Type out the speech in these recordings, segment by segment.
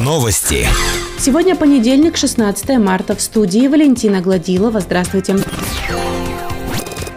Новости. Сегодня понедельник, 16 марта. В студии Валентина Гладилова. Здравствуйте.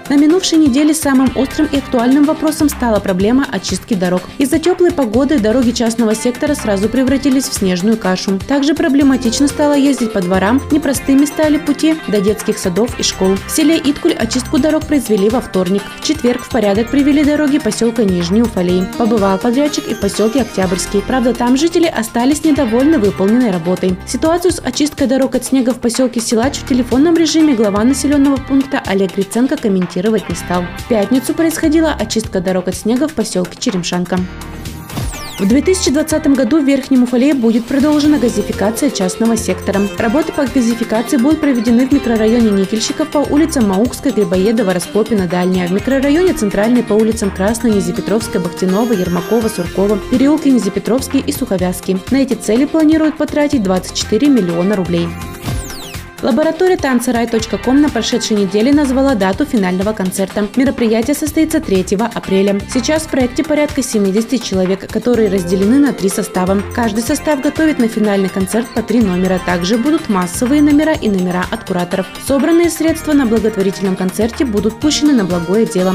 На минувшей неделе самым острым и актуальным вопросом стала проблема очистки дорог. Из-за теплой погоды дороги частного сектора сразу превратились в снежную кашу. Также проблематично стало ездить по дворам, непростыми стали пути до детских садов и школ. В селе Иткуль очистку дорог произвели во вторник. В четверг в порядок привели дороги поселка Нижний Уфалей. Побывал подрядчик и в поселке Октябрьский. Правда, там жители остались недовольны выполненной работой. Ситуацию с очисткой дорог от снега в поселке Силач в телефонном режиме глава населенного пункта Олег Гриценко комментирует комментировать не стал. В пятницу происходила очистка дорог от снега в поселке Черемшанка. В 2020 году в Верхнем Уфалее будет продолжена газификация частного сектора. Работы по газификации будут проведены в микрорайоне Никельщиков по улицам Маукской, Грибоедова, Распопина, Дальняя, в микрорайоне Центральный по улицам Красной, Низепетровская, Бахтинова, Ермакова, Суркова, переулки Низепетровский и Суховязский. На эти цели планируют потратить 24 миллиона рублей. Лаборатория танцерай.ком на прошедшей неделе назвала дату финального концерта. Мероприятие состоится 3 апреля. Сейчас в проекте порядка 70 человек, которые разделены на три состава. Каждый состав готовит на финальный концерт по три номера. Также будут массовые номера и номера от кураторов. Собранные средства на благотворительном концерте будут пущены на благое дело.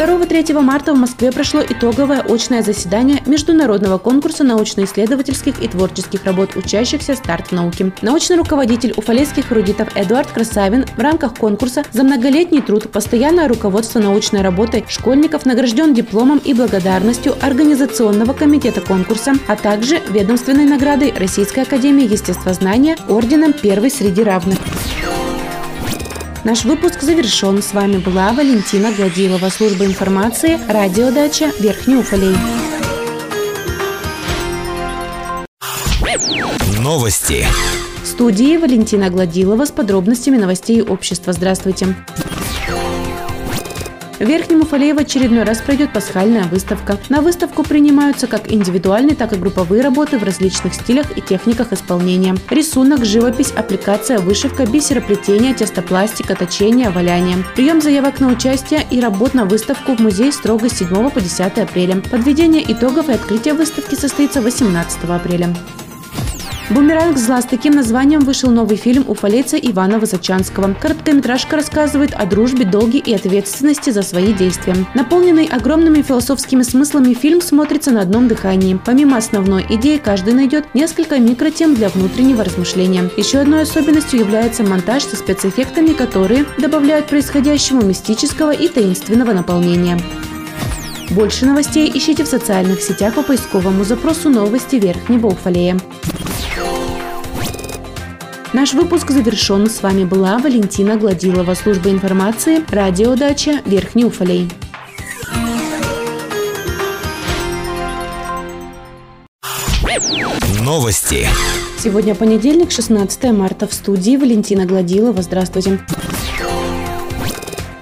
2-3 марта в Москве прошло итоговое очное заседание международного конкурса научно-исследовательских и творческих работ учащихся «Старт в науке». Научный руководитель уфалейских эрудитов Эдуард Красавин в рамках конкурса за многолетний труд, постоянное руководство научной работой школьников награжден дипломом и благодарностью Организационного комитета конкурса, а также ведомственной наградой Российской академии естествознания орденом «Первый среди равных». Наш выпуск завершен. С вами была Валентина Гладилова, служба информации, радиодача Верхний Уфалей. Новости. В студии Валентина Гладилова с подробностями новостей общества. Здравствуйте. В Верхнем Уфалее в очередной раз пройдет пасхальная выставка. На выставку принимаются как индивидуальные, так и групповые работы в различных стилях и техниках исполнения. Рисунок, живопись, аппликация, вышивка, бисероплетение, тестопластика, точение, валяние. Прием заявок на участие и работ на выставку в музей строго с 7 по 10 апреля. Подведение итогов и открытие выставки состоится 18 апреля. «Бумеранг зла» с таким названием вышел новый фильм уфалейца Ивана Высочанского. Короткометражка рассказывает о дружбе, долге и ответственности за свои действия. Наполненный огромными философскими смыслами фильм смотрится на одном дыхании. Помимо основной идеи, каждый найдет несколько микротем для внутреннего размышления. Еще одной особенностью является монтаж со спецэффектами, которые добавляют происходящему мистического и таинственного наполнения. Больше новостей ищите в социальных сетях по поисковому запросу «Новости Верхнего Уфалея». Наш выпуск завершен. С вами была Валентина Гладилова, служба информации, радиодача Верхний Уфалей. Новости. Сегодня понедельник, 16 марта. В студии Валентина Гладилова. Здравствуйте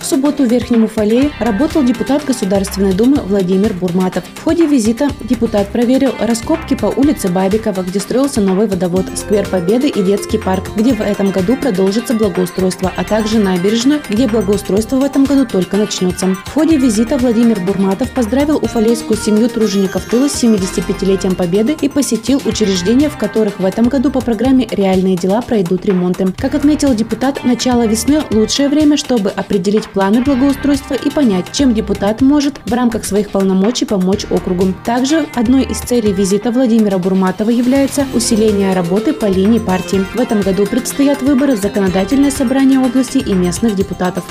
субботу в Верхнем Уфалее работал депутат Государственной Думы Владимир Бурматов. В ходе визита депутат проверил раскопки по улице Бабикова, где строился новый водовод, сквер Победы и детский парк, где в этом году продолжится благоустройство, а также набережную, где благоустройство в этом году только начнется. В ходе визита Владимир Бурматов поздравил уфалейскую семью тружеников тыла с 75-летием Победы и посетил учреждения, в которых в этом году по программе «Реальные дела» пройдут ремонты. Как отметил депутат, начало весны – лучшее время, чтобы определить планы благоустройства и понять, чем депутат может в рамках своих полномочий помочь округу. Также одной из целей визита Владимира Бурматова является усиление работы по линии партии. В этом году предстоят выборы в законодательное собрание области и местных депутатов.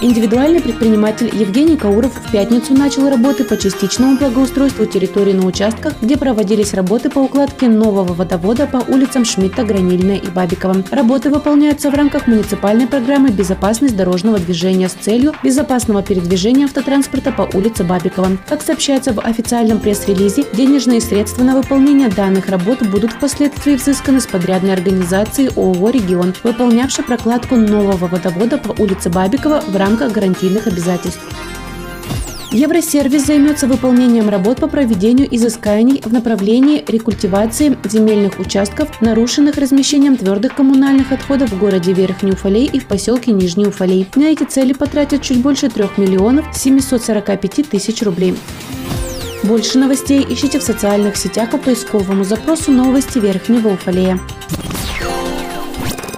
Индивидуальный предприниматель Евгений Кауров в пятницу начал работы по частичному благоустройству территории на участках, где проводились работы по укладке нового водовода по улицам Шмидта, Гранильная и Бабикова. Работы выполняются в рамках муниципальной программы «Безопасность дорожного движения» с целью безопасного передвижения автотранспорта по улице Бабикова. Как сообщается в официальном пресс-релизе, денежные средства на выполнение данных работ будут впоследствии взысканы с подрядной организации ООО «Регион», выполнявшей прокладку нового водовода по улице Бабикова в рамках рамках гарантийных обязательств. Евросервис займется выполнением работ по проведению изысканий в направлении рекультивации земельных участков, нарушенных размещением твердых коммунальных отходов в городе Верхний Уфалей и в поселке Нижний Уфалей. На эти цели потратят чуть больше 3 миллионов 745 тысяч рублей. Больше новостей ищите в социальных сетях по поисковому запросу «Новости Верхнего Уфалея».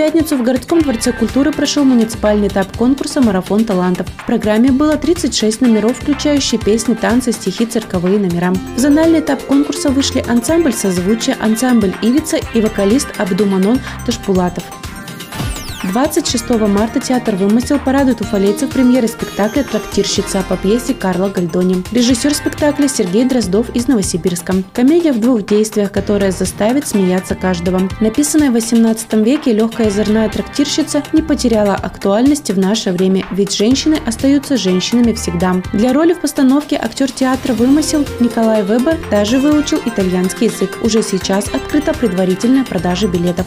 Пятницу в городском дворце культуры прошел муниципальный этап конкурса «Марафон талантов». В программе было 36 номеров, включающие песни, танцы, стихи, цирковые номера. В зональный этап конкурса вышли ансамбль «Созвучие», ансамбль «Ивица» и вокалист Абдуманон Ташпулатов. 26 марта театр «Вымысел» порадует уфалейцев премьеры спектакля «Трактирщица» по пьесе Карла Гальдони. Режиссер спектакля Сергей Дроздов из Новосибирска. Комедия в двух действиях, которая заставит смеяться каждого. Написанная в 18 веке легкая озорная трактирщица не потеряла актуальности в наше время, ведь женщины остаются женщинами всегда. Для роли в постановке актер театра «Вымысел» Николай Вебер даже выучил итальянский язык. Уже сейчас открыта предварительная продажа билетов.